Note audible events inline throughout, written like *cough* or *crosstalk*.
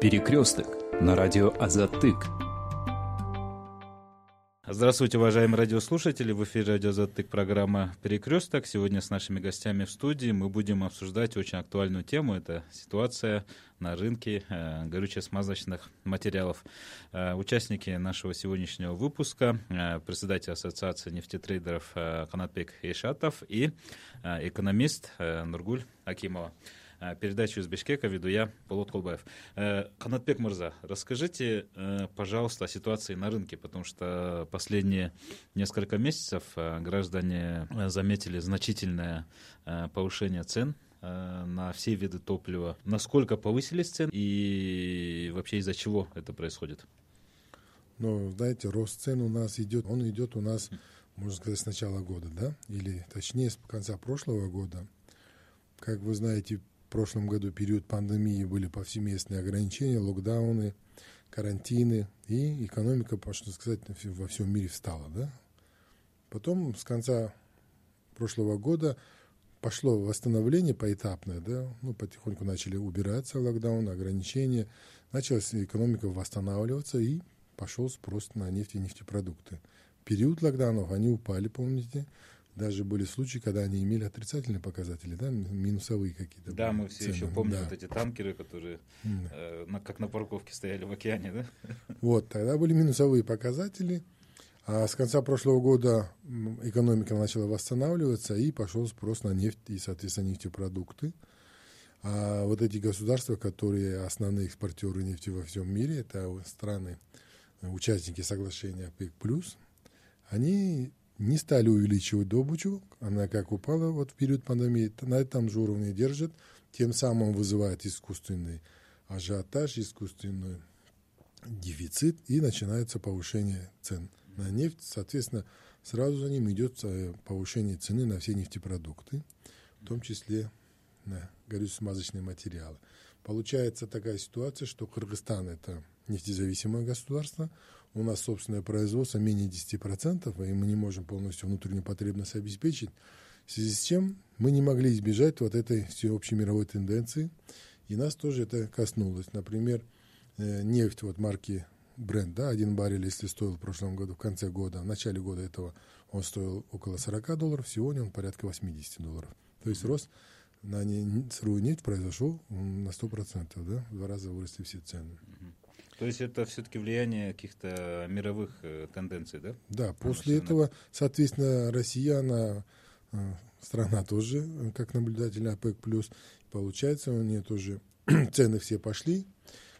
Перекресток на радио Азатык. Здравствуйте, уважаемые радиослушатели. В эфире радио «Затык» программа «Перекресток». Сегодня с нашими гостями в студии мы будем обсуждать очень актуальную тему. Это ситуация на рынке э, горюче-смазочных материалов. Э, участники нашего сегодняшнего выпуска э, председатель Ассоциации нефтетрейдеров э, Канатбек Ишатов и экономист Нургуль Акимова. Э, передачу из Бишкека веду я, Полот Колбаев. Э, Канатбек Мурза, расскажите, э, пожалуйста, о ситуации на рынке, потому что последние несколько месяцев граждане заметили значительное повышение цен на все виды топлива. Насколько повысились цены и вообще из-за чего это происходит? Ну, знаете, рост цен у нас идет, он идет у нас, можно сказать, с начала года, да? Или точнее, с конца прошлого года. Как вы знаете, в прошлом году период пандемии были повсеместные ограничения, локдауны, карантины, и экономика, можно сказать, во всем мире встала. Да? Потом с конца прошлого года пошло восстановление поэтапное, да, ну, потихоньку начали убираться локдаун, ограничения, началась экономика восстанавливаться, и пошел спрос на нефть и нефтепродукты. Период локдаунов они упали, помните, даже были случаи, когда они имели отрицательные показатели, да, минусовые какие-то. Да, мы все цены. еще помним да. вот эти танкеры, которые mm. э, на, как на парковке стояли в океане, да? Вот, тогда были минусовые показатели. А с конца прошлого года экономика начала восстанавливаться, и пошел спрос на нефть и, соответственно, нефтепродукты. А вот эти государства, которые основные экспортеры нефти во всем мире, это страны, участники соглашения ОПЕК+, они не стали увеличивать добычу, она как упала вот в период пандемии, на этом же уровне держит, тем самым вызывает искусственный ажиотаж, искусственный дефицит, и начинается повышение цен на нефть. Соответственно, сразу за ним идет э, повышение цены на все нефтепродукты, в том числе на горюче-смазочные материалы. Получается такая ситуация, что Кыргызстан – это нефтезависимое государство – у нас собственное производство менее 10%, и мы не можем полностью внутреннюю потребность обеспечить, в связи с чем мы не могли избежать вот этой всеобщей мировой тенденции, и нас тоже это коснулось. Например, э, нефть вот марки бренд, да, один баррель, если стоил в прошлом году, в конце года, в начале года этого он стоил около 40 долларов, сегодня он порядка 80 долларов. То есть рост на сырую нефть произошел на 100%, да, в два раза выросли все цены. То есть это все-таки влияние каких-то мировых э, тенденций, да? Да, после этого, соответственно, Россия, она э, страна тоже, как наблюдатель ОПЕК+, получается, у нее тоже *clears throat* цены все пошли.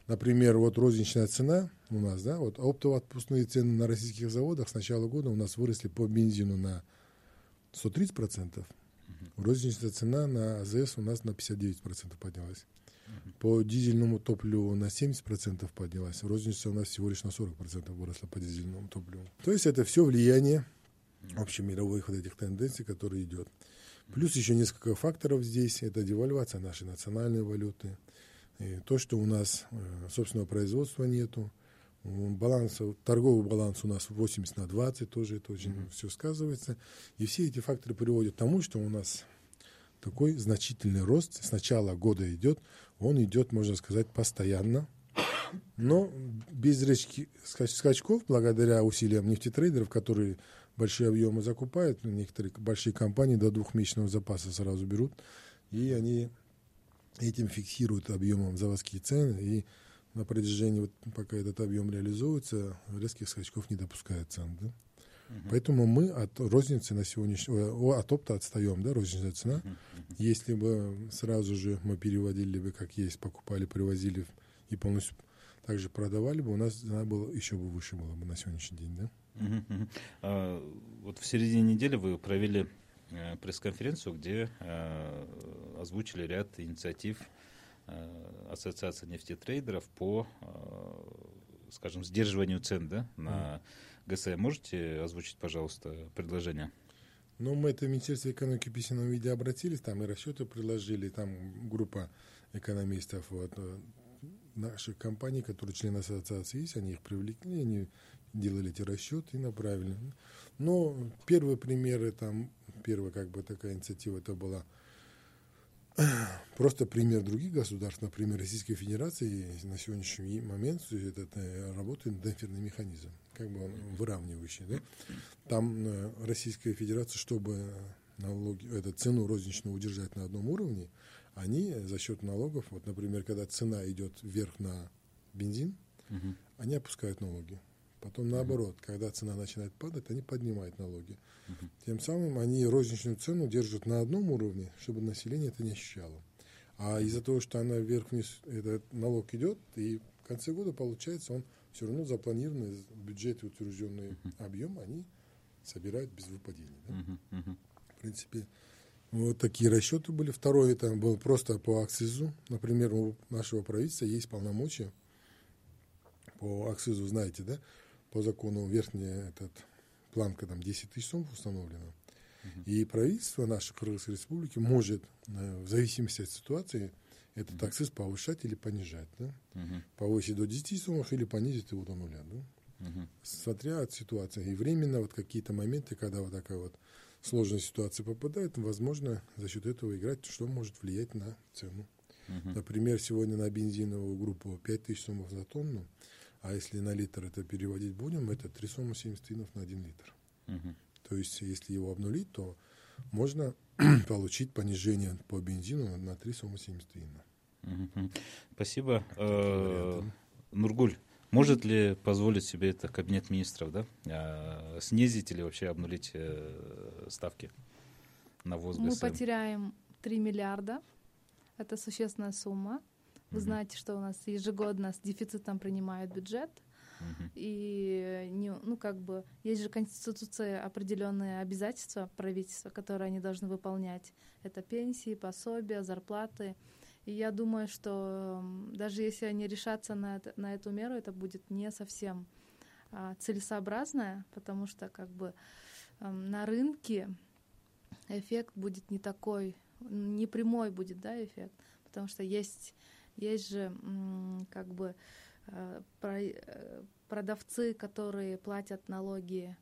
Например, вот розничная цена у нас, да, вот оптово-отпускные цены на российских заводах с начала года у нас выросли по бензину на 130%. Розничная цена на АЗС у нас на 59% поднялась. По дизельному топливу на 70% поднялась, розница у нас всего лишь на 40% выросла по дизельному топливу. То есть это все влияние общемировых вот этих тенденций, которые идет. Плюс еще несколько факторов здесь. Это девальвация нашей национальной валюты. И то, что у нас э, собственного производства нету. Баланс, торговый баланс у нас 80 на 20, тоже это очень mm-hmm. все сказывается. И все эти факторы приводят к тому, что у нас такой значительный рост с начала года идет он идет, можно сказать, постоянно. Но без резких скачков, благодаря усилиям нефтетрейдеров, которые большие объемы закупают, некоторые большие компании до двухмесячного запаса сразу берут, и они этим фиксируют объемом заводские цены, и на протяжении, вот, пока этот объем реализуется, резких скачков не допускает цен. Да? Угу. Поэтому мы от розницы на сегодняшний, от опта отстаем, да, розничная цена. Угу. Если бы сразу же мы переводили бы, как есть, покупали, привозили и полностью также продавали бы, у нас цена была еще бы выше была бы на сегодняшний день, да. А, вот в середине недели вы провели э, пресс-конференцию, где э, озвучили ряд инициатив э, Ассоциации нефтетрейдеров по, э, скажем, сдерживанию цен да, на ГС, можете озвучить, пожалуйста, предложение? Ну, мы это Министерство экономики в письменном виде обратились, там и расчеты предложили, там группа экономистов вот, э, наших компаний, которые члены ассоциации есть, они их привлекли, они делали эти расчеты и направили. Но первые примеры, там, первая как бы такая инициатива, это была *clears throat* просто пример других государств, например, Российской Федерации на сегодняшний момент этот, э, работает демпферный механизм, как бы он выравнивающий. Да? Там э, Российская Федерация, чтобы налоги, эту цену розничную удержать на одном уровне, они за счет налогов, вот, например, когда цена идет вверх на бензин, угу. они опускают налоги. Потом наоборот, когда цена начинает падать, они поднимают налоги. Тем самым они розничную цену держат на одном уровне, чтобы население это не ощущало. А из-за того, что она вверх-вниз, этот налог идет, и в конце года получается, он все равно запланированный в бюджете утвержденный uh-huh. объем, они собирают без выпадений. Да? Uh-huh. Uh-huh. В принципе, вот такие расчеты были. Второе, это было просто по акцизу. Например, у нашего правительства есть полномочия по акцизу, знаете, да, по закону верхняя этот планка там 10 тысяч сом установлена. И правительство нашей Кыргызской республики может, э, в зависимости от ситуации, этот uh-huh. акциз повышать или понижать. Да? Uh-huh. Повысить до 10 сомов или понизить его до нуля. Да? Uh-huh. Смотря от ситуации. И временно вот какие-то моменты, когда вот такая вот сложная ситуация попадает, возможно, за счет этого играть, что может влиять на цену. Uh-huh. Например, сегодня на бензиновую группу 5000 сомов за тонну, а если на литр это переводить будем, это 3 сома 70 тинов на 1 литр. Uh-huh. То есть, если его обнулить, то можно *clears throat* получить понижение по бензину на 3 сома 70 тинов. Uh-huh. Спасибо. Э, Нургуль, может ли позволить себе это кабинет министров, да, а, снизить или вообще обнулить э, ставки на ввоз Мы потеряем 3 миллиарда, это существенная сумма. Вы знаете, что у нас ежегодно с дефицитом принимают бюджет, и не, ну как бы есть же конституция определенные обязательства правительства, которые они должны выполнять. Это пенсии, пособия, зарплаты. И я думаю, что даже если они решатся на, это, на эту меру, это будет не совсем а, целесообразно, потому что как бы а, на рынке эффект будет не такой, не прямой будет, да, эффект, потому что есть, есть же как бы а, э, продавцы, которые платят налоги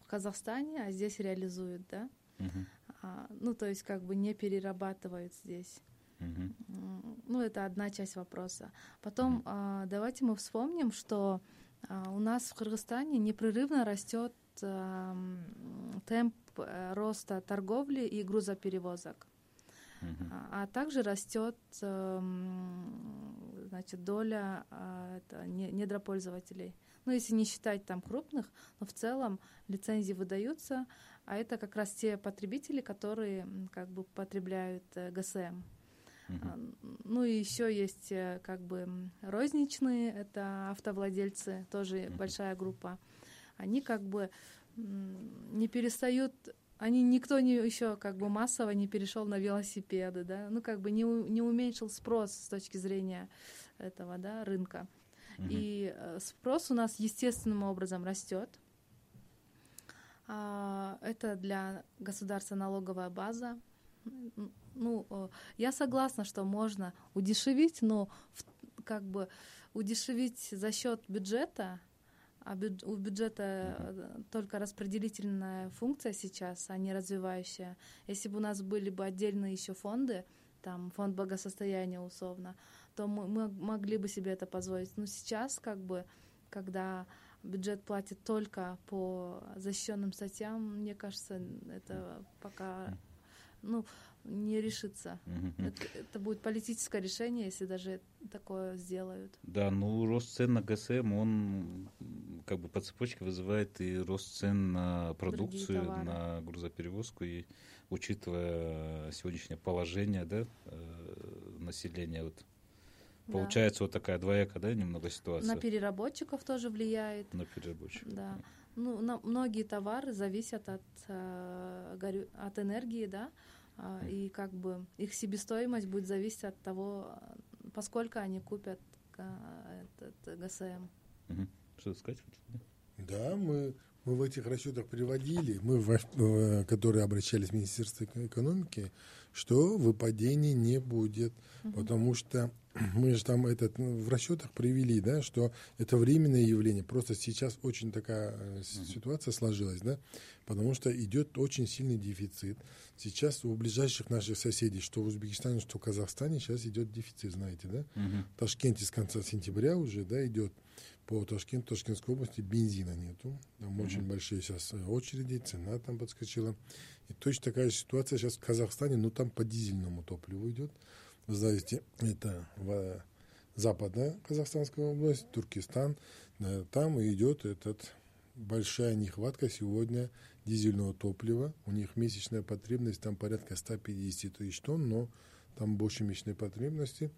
в Казахстане, а здесь реализуют, да, uh-huh. а, ну то есть как бы не перерабатывают здесь. Uh-huh. Ну, это одна часть вопроса. Потом uh-huh. а, давайте мы вспомним, что а, у нас в Кыргызстане непрерывно растет а, темп а, роста торговли и грузоперевозок. А, а также растет а, значит, доля а, это, недропользователей. Ну, если не считать там крупных, но в целом лицензии выдаются, а это как раз те потребители, которые как бы потребляют э, ГСМ. Uh-huh. Ну и еще есть э, как бы розничные, это автовладельцы, тоже uh-huh. большая группа. Они как бы не перестают, они никто не еще как бы массово не перешел на велосипеды, да, ну как бы не, не уменьшил спрос с точки зрения этого, да, рынка. Uh-huh. И э, спрос у нас естественным образом растет. А, это для государства налоговая база, ну, э, я согласна, что можно удешевить, но как бы удешевить за счет бюджета, а у бюджета э, только распределительная функция сейчас, а не развивающая. Если бы у нас были бы отдельные еще фонды, там фонд благосостояния условно, то мы, мы могли бы себе это позволить. Но сейчас как бы, когда бюджет платит только по защищенным статьям, мне кажется, это пока ну, не решится. Угу. Это, это будет политическое решение, если даже такое сделают. Да, ну рост цен на ГСМ, он как бы по цепочке вызывает и рост цен на продукцию, на грузоперевозку, и учитывая сегодняшнее положение да, э, населения, вот, да. получается вот такая двоякая, да, немного ситуация. На переработчиков тоже влияет. На переработчиков. Да. Ну, на, многие товары зависят от, э, от энергии, да, и как бы их себестоимость будет зависеть от того, поскольку они купят а, этот ГСМ. Угу. Что сказать? Да, мы мы в этих расчетах приводили, мы, в, которые обращались в Министерство экономики, что выпадений не будет, угу. потому что *clears throat* мы же там этот ну, в расчетах привели, да, что это временное явление. Просто сейчас очень такая э, ситуация сложилась, да, потому что идет очень сильный дефицит. Сейчас у ближайших наших соседей, что в Узбекистане, что в Казахстане, сейчас идет дефицит, знаете, да. Uh-huh. В Ташкенте с конца сентября уже, да, идет по Ташкенту, Ташкентской области бензина нету. Там uh-huh. очень большие сейчас э, очереди, цена там подскочила. И точно такая же ситуация сейчас в Казахстане, но там по дизельному топливу идет. Знаете, это в западная Казахстанская область, Туркестан. Там идет этот большая нехватка сегодня дизельного топлива. У них месячная потребность там порядка 150 тысяч тонн, но там больше месячной потребности.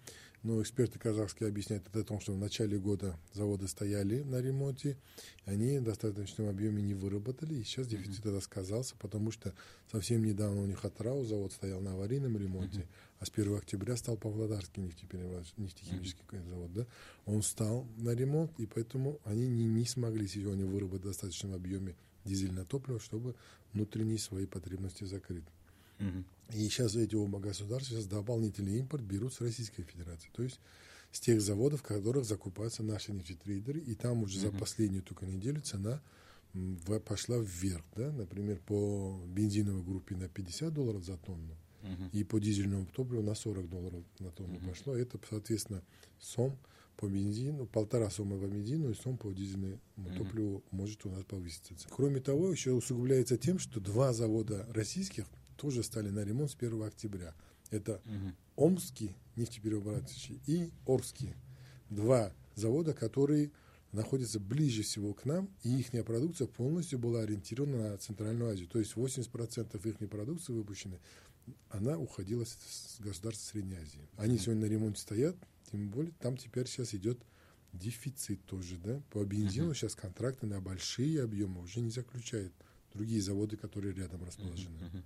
Но эксперты казахские объясняют это о том, что в начале года заводы стояли на ремонте, они в достаточном объеме не выработали, и сейчас дефицит mm-hmm. сказался, потому что совсем недавно у них Атрау завод стоял на аварийном ремонте, mm-hmm. а с 1 октября стал Павлодарский нефтехимический mm-hmm. завод, да, он стал на ремонт, и поэтому они не, не смогли сегодня выработать в достаточном объеме дизельное топливо, чтобы внутренние свои потребности закрыть. Угу. И сейчас эти оба государства сейчас дополнительный импорт берут с Российской Федерации. То есть с тех заводов, в которых закупаются наши нефтетрейдеры. И там уже угу. за последнюю только неделю цена пошла вверх. Да? Например, по бензиновой группе на 50 долларов за тонну. И по дизельному топливу на 40 долларов на тонну угу. пошло. Это, соответственно, сом по бензину, полтора сомма по бензину и сом по дизельному mm топливу может у нас повыситься. Кроме того, еще усугубляется тем, что два завода российских тоже стали на ремонт с 1 октября. Это угу. Омский нефтеперерабатывающий и Орский. Два завода, которые находятся ближе всего к нам, и их продукция полностью была ориентирована на Центральную Азию. То есть 80% их продукции выпущенной, она уходила с государств Средней Азии. Они сегодня на ремонте стоят, тем более там теперь сейчас идет дефицит тоже, да. По бензину uh-huh. сейчас контракты на большие объемы уже не заключают другие заводы, которые рядом расположены. Uh-huh.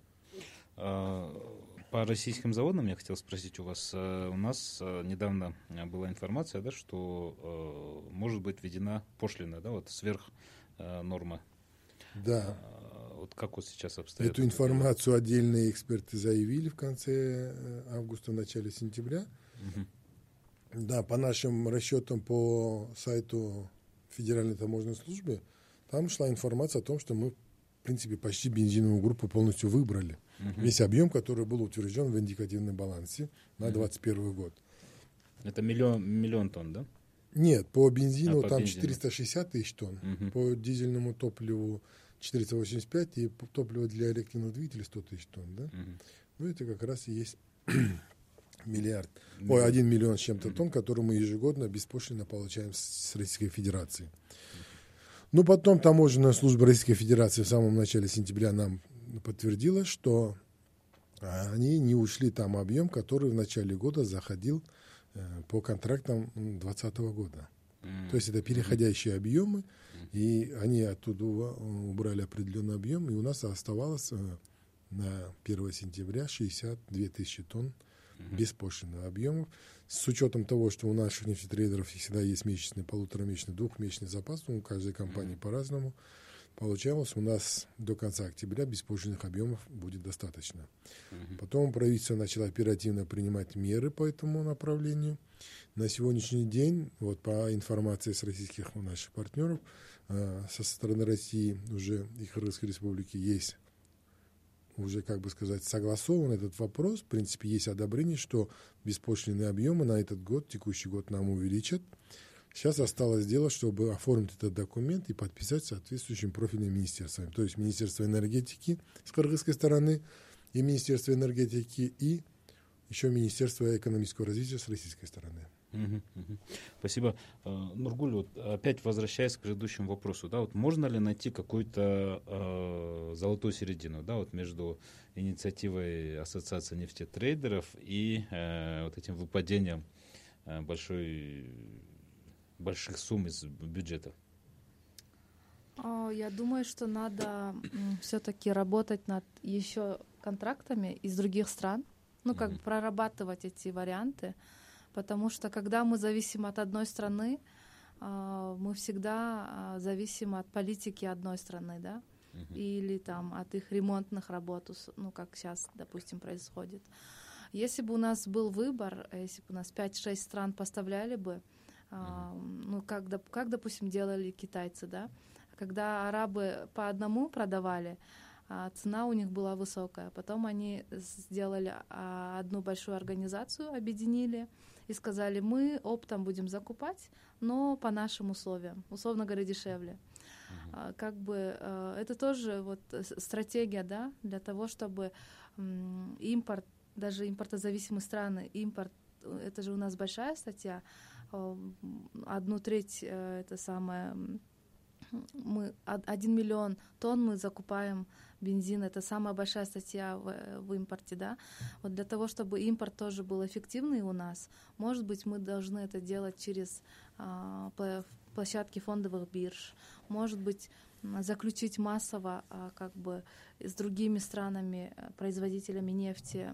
А, по российским заводам я хотел спросить у вас. Э, у нас э, недавно была информация, да, что э, может быть введена пошлина, да, вот сверх нормы. Да. А, вот как вот сейчас обстоят? Эту информацию отдельные эксперты заявили в конце августа, начале сентября. Угу. Да, по нашим расчетам по сайту Федеральной таможенной службы, там шла информация о том, что мы, в принципе, почти бензиновую группу полностью выбрали угу. весь объем, который был утвержден в индикативном балансе на 2021 угу. год. Это миллион, миллион тонн, да? Нет, по бензину а, по там бензину. 460 тысяч тонн, угу. по дизельному топливу 485 и топливо для реактивных двигателей 100 тысяч тонн, да? Угу. Ну, это как раз и есть *clears throat* миллиард, ой, один миллион с чем-то тонн, который мы ежегодно беспошлино получаем с Российской Федерации. Ну, потом таможенная служба Российской Федерации в самом начале сентября нам подтвердила, что они не ушли там объем, который в начале года заходил э, по контрактам 2020 года. Mm-hmm. То есть это переходящие объемы, mm-hmm. и они оттуда убрали определенный объем, и у нас оставалось э, на 1 сентября 62 тысячи тонн mm-hmm. беспошлинных объемов. С учетом того, что у наших нефтетрейдеров всегда есть месячный, полуторамесячный, двухмесячный запас, ну, у каждой компании mm-hmm. по-разному, получалось, у нас до конца октября беспошлинных объемов будет достаточно. Угу. Потом правительство начало оперативно принимать меры по этому направлению. На сегодняшний день, вот по информации с российских наших партнеров, э, со стороны России уже и Кыргызской республики есть уже, как бы сказать, согласован этот вопрос. В принципе, есть одобрение, что беспошлинные объемы на этот год, текущий год нам увеличат. Сейчас осталось дело, чтобы оформить этот документ и подписать соответствующим профильным министерством. То есть Министерство энергетики с кыргызской стороны и Министерство энергетики и еще Министерство экономического развития с российской стороны. Угу, угу. Спасибо. Э, Нургуль, вот опять возвращаясь к предыдущему вопросу, да, вот можно ли найти какую-то э, золотую середину, да, вот между инициативой Ассоциации нефтетрейдеров и э, вот этим выпадением э, большой больших сумм из бюджета? А, я думаю, что надо все-таки работать над еще контрактами из других стран, ну как mm-hmm. прорабатывать эти варианты, потому что когда мы зависим от одной страны, а, мы всегда а, зависим от политики одной страны, да, или там от их ремонтных работ, ну, как сейчас, допустим, происходит. Если бы у нас был выбор, если бы у нас 5-6 стран поставляли бы, ну, как, как, допустим, делали китайцы, да, когда арабы по одному продавали, а цена у них была высокая. Потом они сделали одну большую организацию, объединили и сказали, мы оптом будем закупать, но по нашим условиям, условно говоря, дешевле. Uh-huh. Как бы э, это тоже вот стратегия, да, для того, чтобы импорт, даже импортозависимые страны, импорт, это же у нас большая статья, э, одну треть э, это самое мы один миллион тонн мы закупаем бензин, это самая большая статья в, в импорте, да. Вот для того, чтобы импорт тоже был эффективный у нас, может быть, мы должны это делать через а, площадки фондовых бирж, может быть, заключить массово а, как бы с другими странами, э, производителями нефти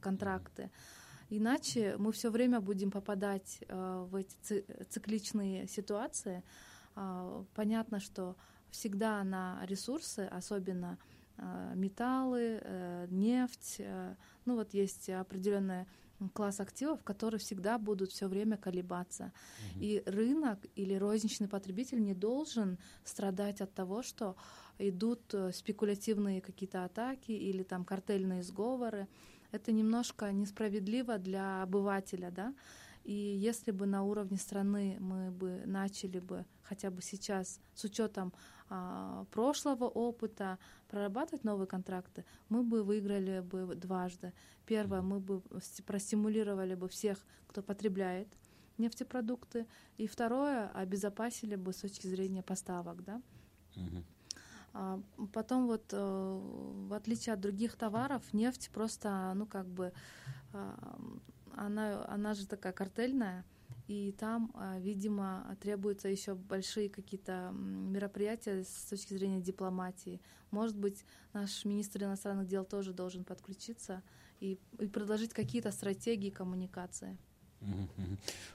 контракты. Иначе мы все время будем попадать э, в эти цикличные ситуации. А, понятно, что всегда на ресурсы, особенно а, металлы, э, нефть, э, ну вот есть определенный класс активов, которые всегда будут все время колебаться. Угу. И рынок или розничный потребитель не должен страдать от того, что идут э, спекулятивные какие-то атаки или там картельные сговоры. Это немножко несправедливо для обывателя, да. И если бы на уровне страны мы бы начали бы хотя бы сейчас с учетом а, прошлого опыта прорабатывать новые контракты, мы бы выиграли бы дважды. Первое, мы бы простимулировали бы всех, кто потребляет нефтепродукты, и второе, обезопасили бы с точки зрения поставок, да. А, потом вот, э, в отличие от других товаров, нефть просто, ну как бы, а, она, она же такая картельная, и там, а, видимо, требуются еще большие какие-то мероприятия с точки зрения дипломатии. Может быть, наш министр иностранных дел тоже должен подключиться и, и предложить какие-то стратегии коммуникации.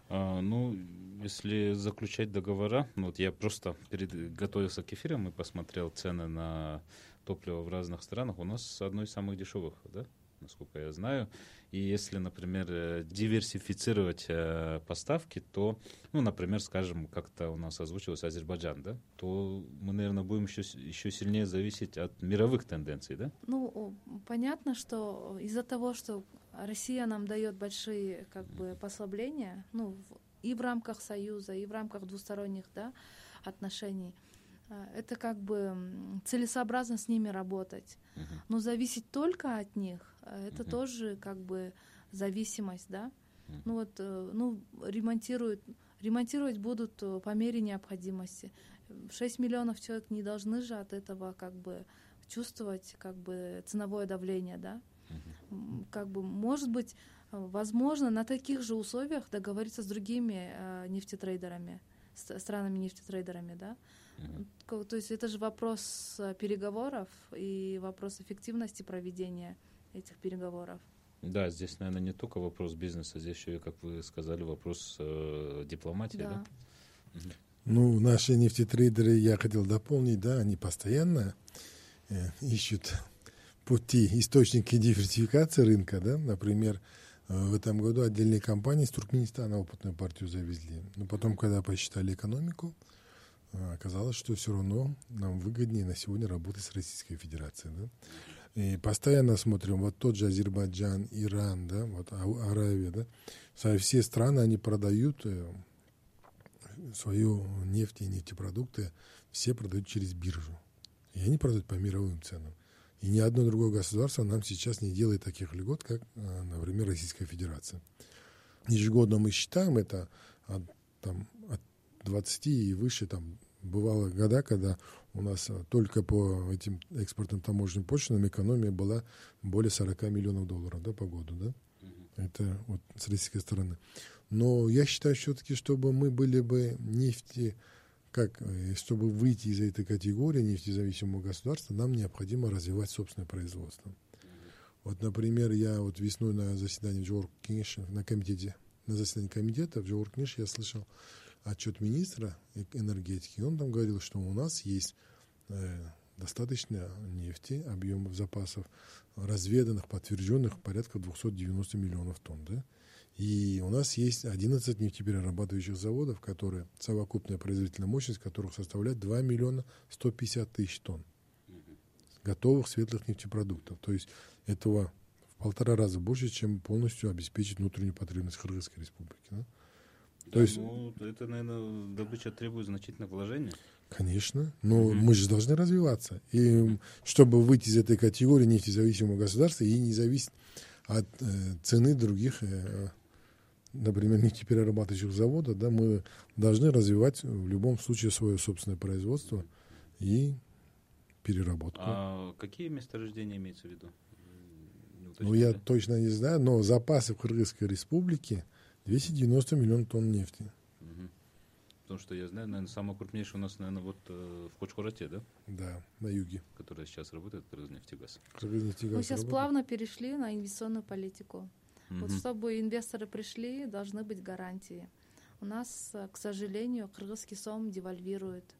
А, ну, если заключать договора, ну, вот я просто перед, готовился к эфирам и посмотрел цены на топливо в разных странах. У нас одно из самых дешевых, да? насколько я знаю. И если, например, э, диверсифицировать э, поставки, то, ну, например, скажем, как-то у нас озвучилось Азербайджан, да, то мы, наверное, будем еще, еще сильнее зависеть от мировых тенденций, да? Ну, понятно, что из-за того, что Россия нам дает большие как бы послабления, ну, и в рамках Союза, и в рамках двусторонних, да, отношений, э, это как бы целесообразно с ними работать. Uh-huh. Но зависеть только от них Э, это угу. тоже как бы зависимость, да. Угу. Ну вот, э, ну ремонтируют, ремонтировать будут э, по мере необходимости. 6 миллионов человек не должны же от этого как бы чувствовать как бы ценовое давление, да. Угу. Как бы, может быть, возможно, на таких же условиях договориться с другими э, нефтетрейдерами, с странами нефтетрейдерами, да. Mm-hmm. То есть это же вопрос переговоров и вопрос эффективности проведения этих переговоров. Да, здесь, наверное, не только вопрос бизнеса, здесь еще, как вы сказали, вопрос э, дипломатии, да? да? Ну, наши нефтетрейдеры, я хотел дополнить, да, они постоянно э, ищут пути, источники диверсификации рынка, да, например, э, в этом году отдельные компании из Туркменистана опытную партию завезли. Но потом, когда посчитали экономику, э, оказалось, что все равно нам выгоднее на сегодня работать с Российской Федерацией. Да? И постоянно смотрим, вот тот же Азербайджан, Иран, да, вот а, Аравия, да, все страны, они продают э, свою нефть и нефтепродукты, все продают через биржу. И они продают по мировым ценам. И ни одно другое государство нам сейчас не делает таких льгот, как, э, например, Российская Федерация. Ежегодно мы считаем это от, там, от 20 и выше там, бывало года, когда у нас э, только по этим экспортным таможенным почтам экономия была более 40 миллионов долларов да, по году. Да? Это вот с российской стороны. Но я считаю все-таки, чтобы мы были бы нефти, как, э, чтобы выйти из этой категории нефтезависимого государства, нам необходимо развивать собственное производство. Вот, например, я вот весной на заседании Джорк на комитете, на заседании комитета в Джорк я слышал отчет министра энергетики, он там говорил, что у нас есть э, достаточно нефти, объемов запасов, разведанных, подтвержденных порядка 290 миллионов тонн. Да? И у нас есть 11 нефтеперерабатывающих заводов, которые совокупная производительная мощность которых составляет 2 миллиона 150 тысяч тонн готовых светлых нефтепродуктов. То есть этого в полтора раза больше, чем полностью обеспечить внутреннюю потребность Кыргызской республики. Да? Да, То есть, ну, это, наверное, добыча требует значительных вложений. Конечно, но mm-hmm. мы же должны развиваться. И чтобы выйти из этой категории нефтезависимого государства и не зависеть от э, цены других, э, например, нефтеперерабатывающих заводов, да, мы должны развивать в любом случае свое собственное производство и переработку. А какие месторождения имеются в виду? Ну, я точно не знаю, но запасы в Кыргызской республике 290 миллионов тонн нефти. Потому что я знаю, наверное, самый крупнейший у нас, наверное, вот э, в Кочкурате, да? Да, на юге. Которая сейчас работает, Кыргызнефтегаз. Кыргызнефтегаз Мы сейчас работает. плавно перешли на инвестиционную политику. Угу. Вот чтобы инвесторы пришли, должны быть гарантии. У нас, э, к сожалению, кыргызский сом девальвирует.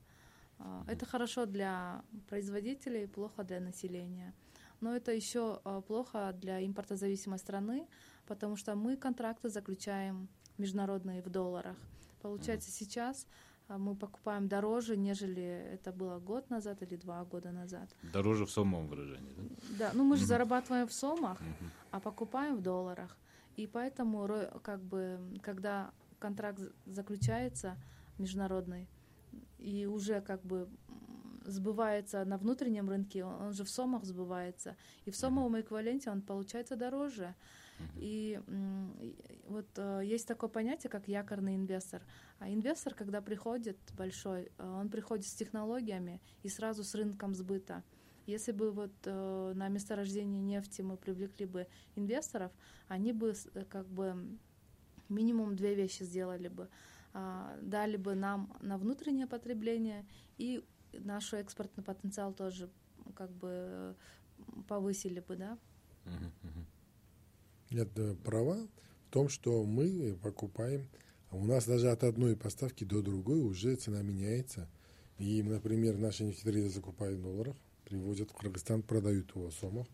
А, это хорошо для производителей, плохо для населения. Но это еще а, плохо для импортозависимой страны, потому что мы контракты заключаем международные в долларах. Получается, сейчас мы покупаем дороже, нежели это было год назад или два года назад. Дороже в сомовом выражении, да? Да, ну мы же зарабатываем в сомах, а покупаем в долларах. И поэтому, как бы, когда контракт заключается международный, и уже как бы сбывается на внутреннем рынке, он же в сомах сбывается. И в сомовом эквиваленте он получается дороже. И вот э, есть такое понятие, как якорный инвестор. А инвестор, когда приходит большой, э, он приходит с технологиями и сразу с рынком сбыта. Если бы вот э, на месторождение нефти мы привлекли бы инвесторов, они бы как бы минимум две вещи сделали бы. А, дали бы нам на внутреннее потребление и наш экспортный потенциал тоже как бы повысили бы, да. Нет, права в том, что мы покупаем, у нас даже от одной поставки до другой уже цена меняется. И, например, наши нефтяные закупают в долларах, привозят в Кыргызстан, продают его в сомах.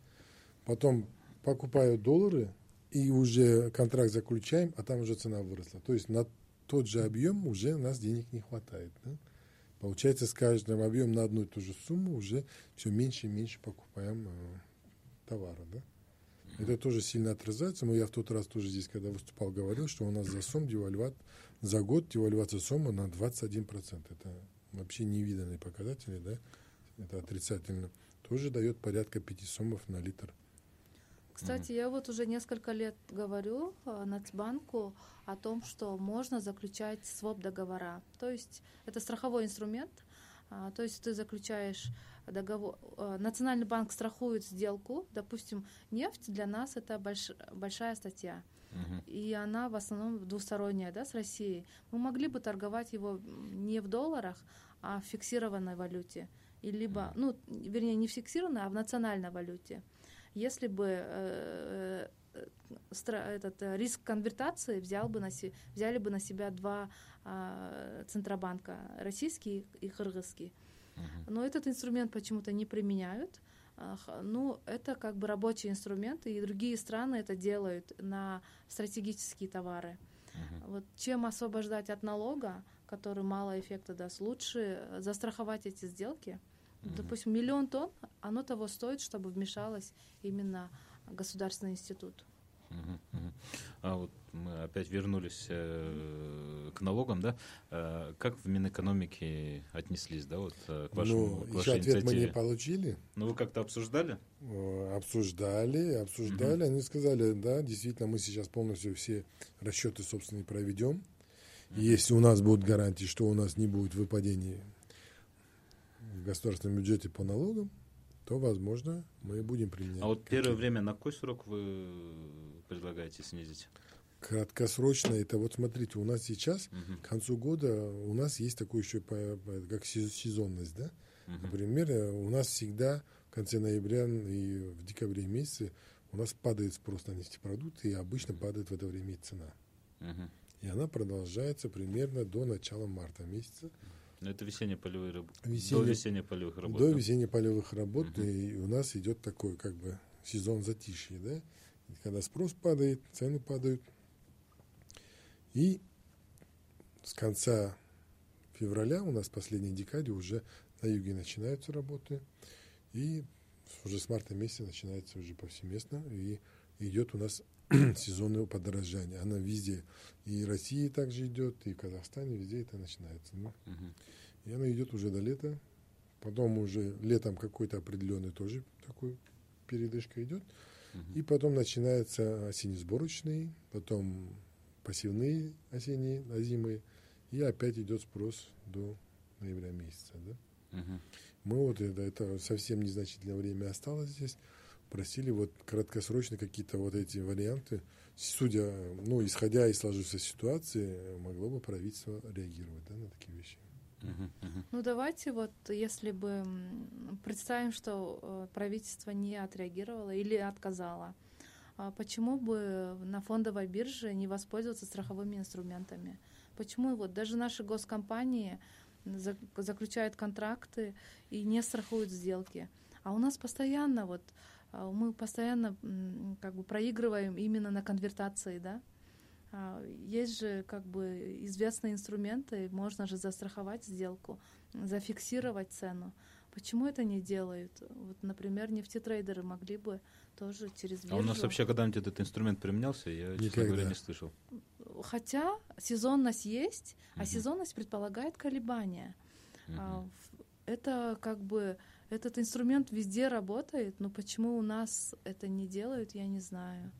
Потом покупают доллары, и уже контракт заключаем, а там уже цена выросла. То есть на тот же объем уже у нас денег не хватает. Да? Получается, с каждым объемом на одну и ту же сумму уже все меньше и меньше покупаем э, товара. Да? Это тоже сильно отражается. Но я в тот раз тоже здесь, когда выступал, говорил, что у нас за сом девальват, за год девальвация сома на 21%. Это вообще невиданные показатели, да? Это отрицательно. Тоже дает порядка 5 сомов на литр. Кстати, я вот уже несколько лет говорю э, Нацбанку о том, что можно заключать своп-договора. То есть это страховой инструмент, а, то есть ты заключаешь договор, э, Национальный банк страхует сделку, допустим, нефть для нас это больш, большая статья. Uh-huh. И она в основном двусторонняя, да, с Россией. Мы могли бы торговать его не в долларах, а в фиксированной валюте. И либо, ну, вернее, не в фиксированной, а в национальной валюте. Если бы э, э, этот риск конвертации взял бы на взяли бы на себя два э, центробанка, российский и кыргызский. Но этот инструмент почему-то не применяют. Ну, это как бы рабочий инструмент, и другие страны это делают на стратегические товары. Uh-huh. Вот чем освобождать от налога, который мало эффекта даст, лучше застраховать эти сделки. Uh-huh. Допустим, миллион тонн, оно того стоит, чтобы вмешалось именно государственный институт. А вот мы опять вернулись э, к налогам, да? Э, как в Минэкономике отнеслись, да, вот э, к вашему ну, к вашей еще ответ мы не получили. Ну, вы как-то обсуждали? Обсуждали, обсуждали. Угу. Они сказали, да, действительно, мы сейчас полностью все расчеты собственные проведем. Угу. Если у нас будут гарантии, что у нас не будет выпадения в государственном бюджете по налогам, то, возможно, мы будем применять. А вот первое время на какой срок вы предлагаете снизить? Краткосрочно это вот смотрите, у нас сейчас угу. к концу года у нас есть такое еще как сезонность, да? Угу. Например, у нас всегда в конце ноября и в декабре месяце у нас падает спрос на нефтепродукты, и обычно падает в это время и цена. Угу. И она продолжается примерно до начала марта месяца. Но это весенние полевые работы. Весенне- До весенних полевых работ. До да? весенне-полевых работ, Мгм. и у нас идет такой как бы сезон затишья, да? И Когда спрос падает, цены падают. И с конца февраля у нас в последней декаде уже на юге начинаются работы. И уже с марта месяца начинается уже повсеместно. И идет у нас *clears throat* сезонное подорожание. Она везде. И России также идет, и в Казахстане, везде это начинается. Ну, и она идет уже до лета. Потом уже летом какой-то определенный тоже такой передышка идет. И потом начинается осенне-сборочный, потом пассивные осенние, озимые. И опять идет спрос до ноября месяца. Да? Мгм. Мы вот это, это совсем незначительное время осталось здесь. Просили вот краткосрочно какие-то вот эти варианты. Судя, ну, исходя из сложившейся ситуации, могло бы правительство реагировать да, на такие вещи. Ну давайте вот, если бы представим, что э, правительство не отреагировало или отказало, а почему бы на фондовой бирже не воспользоваться страховыми инструментами? Почему вот даже наши госкомпании за- заключают контракты и не страхуют сделки? А у нас постоянно вот мы постоянно как бы проигрываем именно на конвертации, да? А, Есть же как бы известные инструменты, можно же застраховать сделку, зафиксировать цену. Почему это не делают? Вот, например, нефтетрейдеры могли бы тоже через биржу. А у нас вообще когда-нибудь этот инструмент применялся? Я, честно Никогда. говоря, не слышал. Хотя сезонность есть, а Мгм. сезонность предполагает колебания. А, в- Это как бы этот инструмент везде работает, но почему у нас это не делают, я не знаю.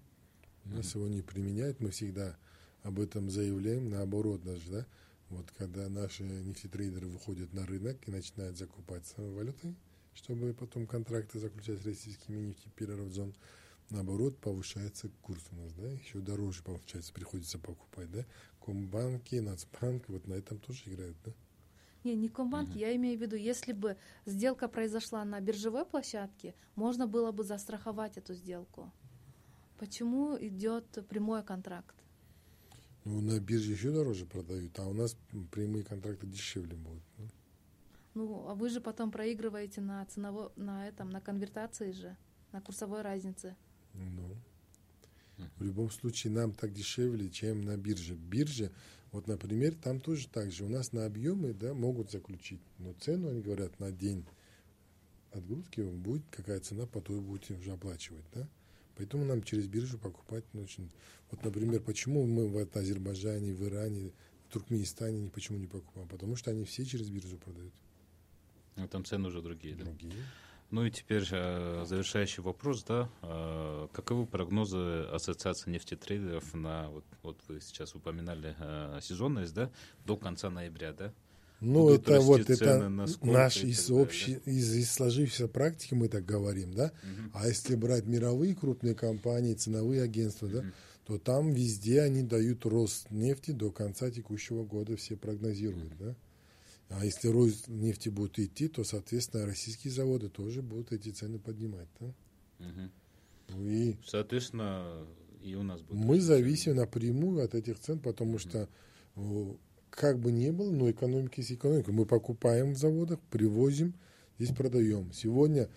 У нас его не применяют, мы всегда об этом заявляем, наоборот даже, да. Вот когда наши нефтетрейдеры выходят на рынок и начинают закупаться валютой, чтобы потом контракты заключать с российскими нефтепереработзон, наоборот, повышается курс у нас, да, еще дороже получается, приходится покупать, да. Комбанки, Нацбанк, вот на этом тоже играют, да. Не, не Комбанк, Мгм. я имею в виду, если бы сделка произошла на биржевой площадке, можно было бы застраховать эту сделку. Почему идет прямой контракт? Ну, на бирже еще дороже продают, а у нас прямые контракты дешевле будут. да. Ну, а вы же потом проигрываете на ценово, на этом, на конвертации же, на курсовой разнице. Ну, в любом случае нам так дешевле, чем на бирже. Бирже, вот, например, там тоже так же. У нас на объемы да, могут заключить, но цену, они говорят, на день отгрузки будет какая цена, по той будете уже оплачивать. Да? Поэтому нам через биржу покупать очень... Вот, например, почему мы в Азербайджане, в Иране, в Туркменистане не, почему не покупаем? Потому что они все через биржу продают. Ну, там цены уже другие, да? Другие. Ну и теперь э, завершающий вопрос, да. Э, каковы прогнозы Ассоциации нефтетрейдеров на, вот, вот вы сейчас упоминали э, сезонность, да, до конца ноября, да? Ну, Будут это вот это на наш из, далее, общей, из, из сложившейся практики мы так говорим, да. Мгм. А если брать мировые крупные компании, ценовые агентства, да, Мгм. то там везде они дают рост нефти до конца текущего года, все прогнозируют, да. А если рост нефти будет идти, то, соответственно, российские заводы тоже будут эти цены поднимать, да. Ну И Соответственно, и у нас будет. мы зависим напрямую от этих цен, потому что о, как бы ни было, но экономика есть экономика. Мы покупаем в заводах, привозим, здесь продаем. Сегодня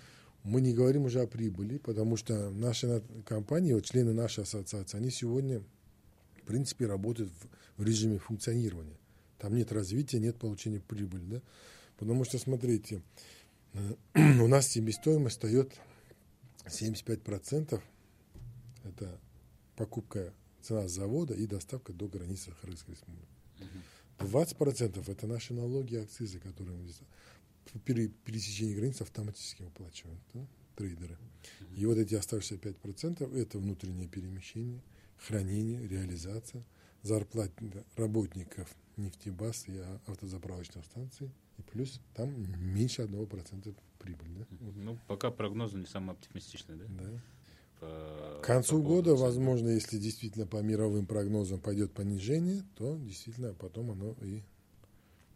мы не говорим уже о прибыли, потому что наши на- компании, вот члены нашей ассоциации, они сегодня, в принципе, работают в, в режиме функционирования. Там нет развития, нет получения прибыли. Да? Потому что, смотрите, э, *clears throat* у нас себестоимость встает 75%. Это покупка цена завода и доставка до границы Сахарской республики. 20% это наши налоги и акцизы, которые мы пере- пересечении границ автоматически выплачивают да, трейдеры. И вот эти оставшиеся 5% это внутреннее перемещение, хранение, реализация, зарплат работников нефтебаз и автозаправочных станций. И плюс там меньше 1% прибыль. Да? Ну, пока прогнозы не самые оптимистичные, да? Да. По- К концу по года, цен. возможно, если действительно по мировым прогнозам пойдет понижение, то действительно потом оно и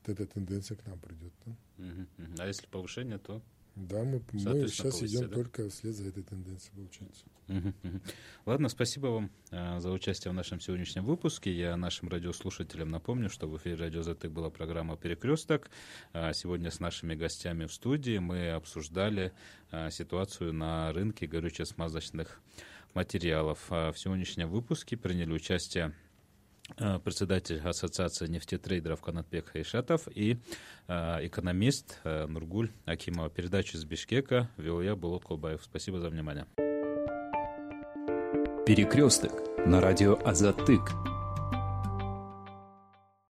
эта тенденция к нам придет. да. Мгм, мгм. А если повышение, то Да, мы, мы сейчас идем да? только вслед за этой тенденцией, получается. Ладно, спасибо вам э, за участие в нашем сегодняшнем выпуске. Я нашим радиослушателям напомню, что в эфире «Радио Затык» была программа «Перекресток». Э, сегодня с нашими гостями в студии мы обсуждали э, ситуацию на рынке горюче-смазочных материалов. В сегодняшнем выпуске приняли участие председатель Ассоциации нефтетрейдеров Канатбек Хайшатов и э, экономист э, Нургуль Акимова. Передачу из Бишкека вел я, Булот Колбаев. Спасибо за внимание. Перекресток на радио Азатык.